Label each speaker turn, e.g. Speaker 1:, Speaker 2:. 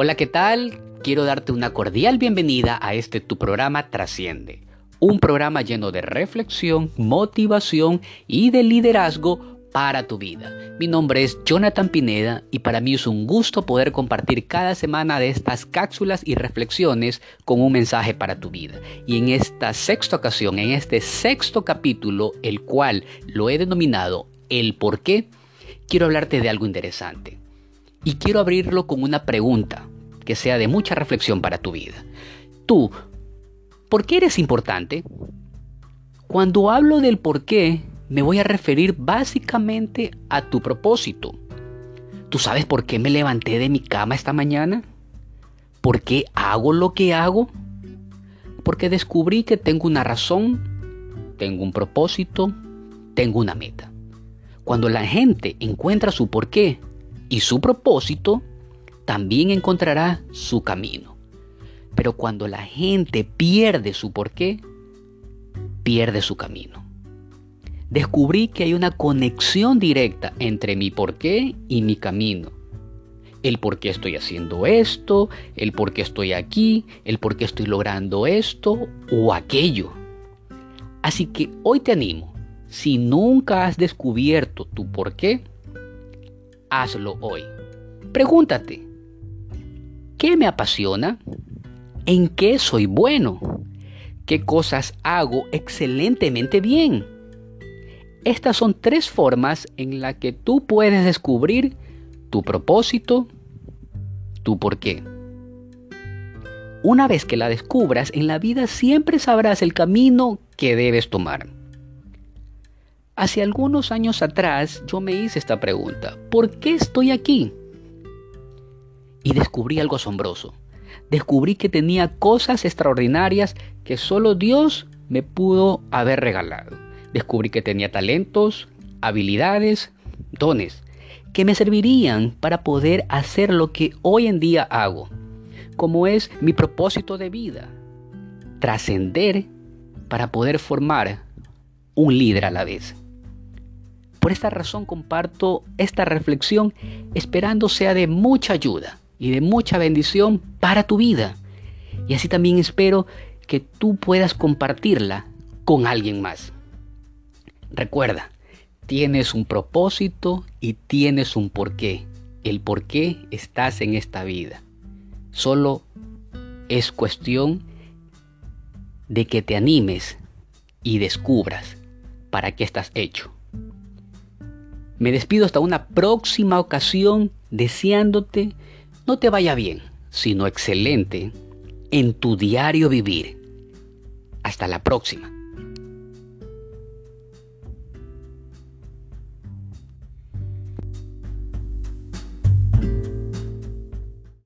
Speaker 1: Hola, ¿qué tal? Quiero darte una cordial bienvenida a este tu programa Trasciende. Un programa lleno de reflexión, motivación y de liderazgo para tu vida. Mi nombre es Jonathan Pineda y para mí es un gusto poder compartir cada semana de estas cápsulas y reflexiones con un mensaje para tu vida. Y en esta sexta ocasión, en este sexto capítulo, el cual lo he denominado El por qué, quiero hablarte de algo interesante. Y quiero abrirlo con una pregunta que sea de mucha reflexión para tu vida. Tú, ¿por qué eres importante? Cuando hablo del por qué, me voy a referir básicamente a tu propósito. ¿Tú sabes por qué me levanté de mi cama esta mañana? ¿Por qué hago lo que hago? Porque descubrí que tengo una razón, tengo un propósito, tengo una meta. Cuando la gente encuentra su porqué, y su propósito, también encontrará su camino. Pero cuando la gente pierde su porqué, pierde su camino. Descubrí que hay una conexión directa entre mi porqué y mi camino. El por qué estoy haciendo esto, el por qué estoy aquí, el por qué estoy logrando esto o aquello. Así que hoy te animo, si nunca has descubierto tu porqué, hazlo hoy. Pregúntate, ¿qué me apasiona? ¿En qué soy bueno? ¿Qué cosas hago excelentemente bien? Estas son tres formas en las que tú puedes descubrir tu propósito, tu por qué. Una vez que la descubras, en la vida siempre sabrás el camino que debes tomar. Hace algunos años atrás yo me hice esta pregunta, ¿por qué estoy aquí? Y descubrí algo asombroso. Descubrí que tenía cosas extraordinarias que solo Dios me pudo haber regalado. Descubrí que tenía talentos, habilidades, dones, que me servirían para poder hacer lo que hoy en día hago, como es mi propósito de vida, trascender para poder formar un líder a la vez. Por esta razón comparto esta reflexión esperando sea de mucha ayuda y de mucha bendición para tu vida. Y así también espero que tú puedas compartirla con alguien más. Recuerda, tienes un propósito y tienes un porqué. El por qué estás en esta vida. Solo es cuestión de que te animes y descubras para qué estás hecho. Me despido hasta una próxima ocasión deseándote no te vaya bien, sino excelente en tu diario vivir. Hasta la próxima.